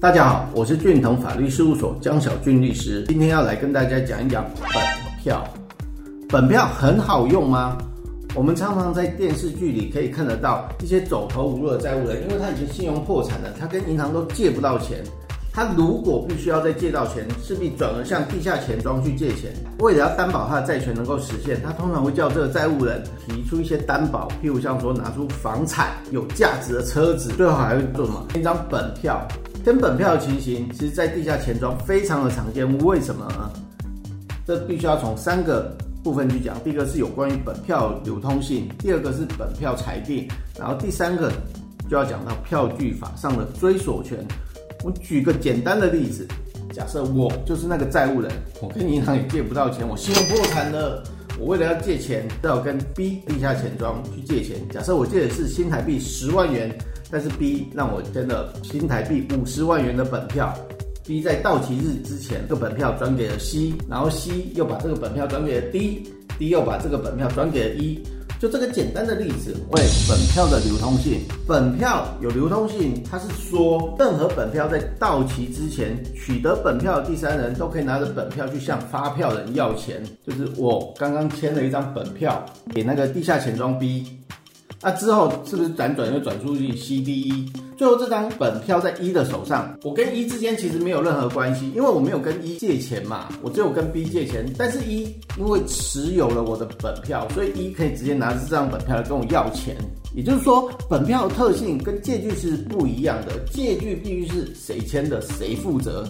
大家好，我是俊腾法律事务所江小俊律师，今天要来跟大家讲一讲本票。本票很好用吗？我们常常在电视剧里可以看得到一些走投无路的债务人，因为他已经信用破产了，他跟银行都借不到钱。他如果必须要再借到钱，势必转而向地下钱庄去借钱。为了要担保他的债权能够实现，他通常会叫这个债务人提出一些担保，譬如像说拿出房产、有价值的车子，最后还会做什么？一张本票。跟本票的情形，其实在地下钱庄非常的常见。为什么呢？这必须要从三个部分去讲。第一个是有关于本票流通性，第二个是本票裁定，然后第三个就要讲到票据法上的追索权。我举个简单的例子，假设我就是那个债务人，我跟银行也借不到钱，我信用破产了，我为了要借钱，都要跟 B 地下钱庄去借钱。假设我借的是新台币十万元，但是 B 让我签了新台币五十万元的本票，B 在到期日之前，这个本票转给了 C，然后 C 又把这个本票转给了 D，D 又把这个本票转给了 E。就这个简单的例子，为本票的流通性，本票有流通性，它是说任何本票在到期之前取得本票的第三人都可以拿着本票去向发票人要钱。就是我刚刚签了一张本票给那个地下钱庄 B。那之后是不是辗转又转出去 C D E？最后这张本票在一的手上，我跟一之间其实没有任何关系，因为我没有跟一借钱嘛，我只有跟 B 借钱。但是一因为持有了我的本票，所以一可以直接拿着这张本票来跟我要钱。也就是说，本票的特性跟借据是不一样的，借据必须是谁签的谁负责，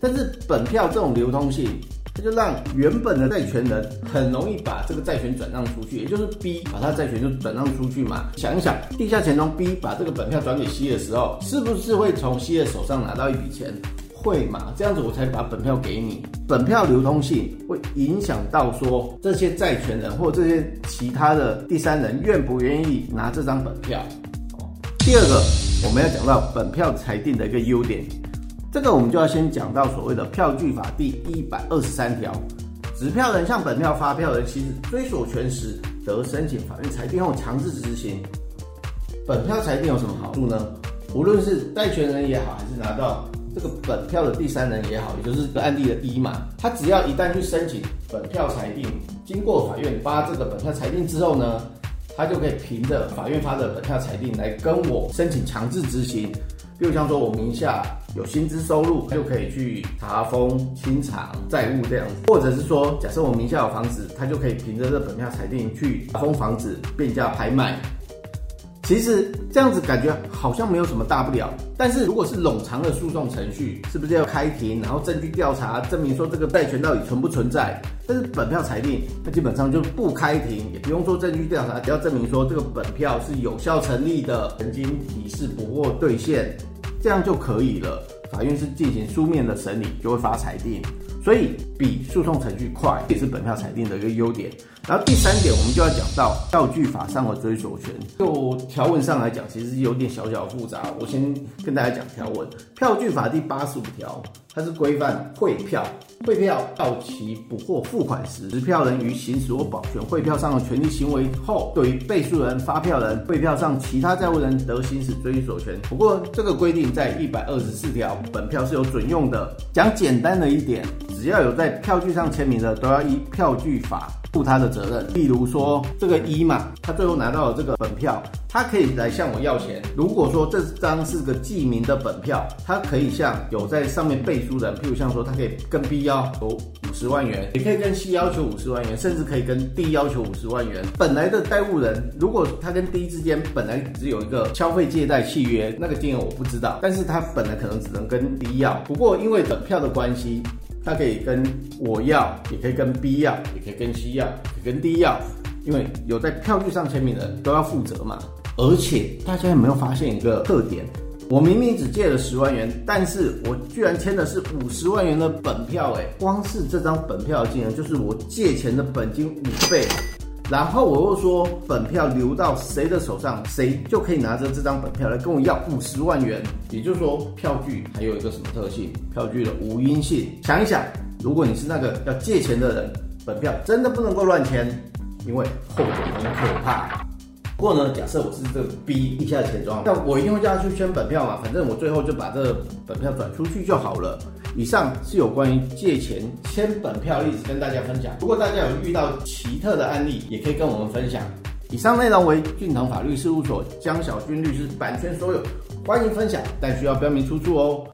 但是本票这种流通性。这就让原本的债权人很容易把这个债权转让出去，也就是 B 把他的债权就转让出去嘛。想一想，地下钱庄 B 把这个本票转给 C 的时候，是不是会从 C 的手上拿到一笔钱？会嘛？这样子我才把本票给你。本票流通性会影响到说这些债权人或这些其他的第三人愿不愿意拿这张本票。第二个，我们要讲到本票裁定的一个优点。这个我们就要先讲到所谓的票据法第一百二十三条，持票人向本票发票人，其实追索权时得申请法院裁定后强制执行。本票裁定有什么好处呢？无论是债权人也好，还是拿到这个本票的第三人也好，也就是个案例的一嘛，他只要一旦去申请本票裁定，经过法院发这个本票裁定之后呢，他就可以凭着法院发的本票裁定来跟我申请强制执行。比如像说我名下有薪资收入，就可以去查封清偿债务这样；或者是说，假设我名下有房子，他就可以凭着这本票裁定去查封房子，变价拍卖。其实这样子感觉好像没有什么大不了，但是如果是冗长的诉讼程序，是不是要开庭，然后证据调查，证明说这个债权到底存不存在？但是本票裁定，那基本上就不开庭，也不用做证据调查，只要证明说这个本票是有效成立的，曾经提示不获兑现，这样就可以了。法院是进行书面的审理，就会发裁定。所以比诉讼程序快，也是本票裁定的一个优点。然后第三点，我们就要讲到票据法上的追索权。就条文上来讲，其实有点小小复杂。我先跟大家讲条文。票据法第八十五条，它是规范汇票。汇票到期不获付款时，持票人于行使或保全汇票上的权利行为后，对于被诉人、发票人、汇票上其他债务人得行使追索权。不过这个规定在一百二十四条，本票是有准用的。讲简单的一点。只要有在票据上签名的，都要依票据法负他的责任。例如说，这个一嘛，他最后拿到了这个本票，他可以来向我要钱。如果说这张是个记名的本票，他可以向有在上面背书的，譬如像说，他可以跟 B 要求五十万元，也可以跟 C 要求五十万元，甚至可以跟 D 要求五十万元。本来的债务人，如果他跟 D 之间本来只有一个消费借贷契约，那个金额我不知道，但是他本来可能只能跟 D 要。不过因为本票的关系。他可以跟我要，也可以跟 B 要，也可以跟 C 要，也跟 D 要，因为有在票据上签名的都要负责嘛。而且大家有没有发现一个特点？我明明只借了十万元，但是我居然签的是五十万元的本票，诶，光是这张本票的金额就是我借钱的本金五倍。然后我又说，本票流到谁的手上，谁就可以拿着这张本票来跟我要五十万元。也就是说，票据还有一个什么特性？票据的无因性。想一想，如果你是那个要借钱的人，本票真的不能够乱签，因为后果很可怕。不过呢，假设我是这个 B 一下钱庄，那我一定会叫他去签本票嘛，反正我最后就把这个本票转出去就好了。以上是有关于借钱签本票例子跟大家分享。如果大家有遇到奇特的案例，也可以跟我们分享。以上内容为俊腾法律事务所江小军律师版权所有，欢迎分享，但需要标明出处哦。